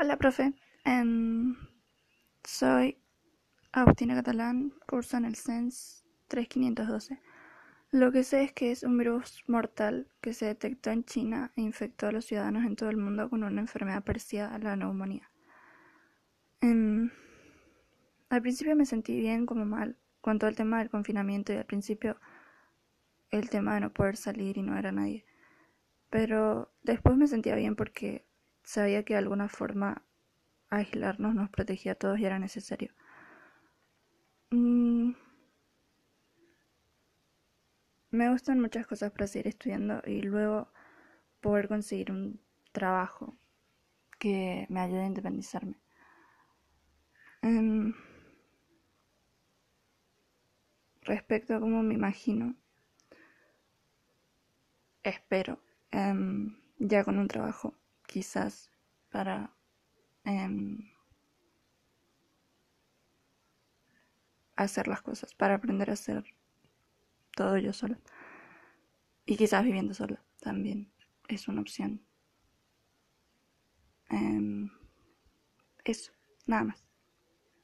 Hola, profe. Em, soy Agustina Catalán, curso en el CENS 3512. Lo que sé es que es un virus mortal que se detectó en China e infectó a los ciudadanos en todo el mundo con una enfermedad parecida a la neumonía. Em, al principio me sentí bien como mal con todo el tema del confinamiento y al principio el tema de no poder salir y no era nadie. Pero después me sentía bien porque sabía que de alguna forma aislarnos nos protegía a todos y era necesario. Mm, me gustan muchas cosas para seguir estudiando y luego poder conseguir un trabajo que me ayude a independizarme. Em, respecto a cómo me imagino, espero, em, ya con un trabajo, quizás para em, hacer las cosas, para aprender a hacer todo yo sola. Y quizás viviendo sola también es una opción. Em, eso, nada más.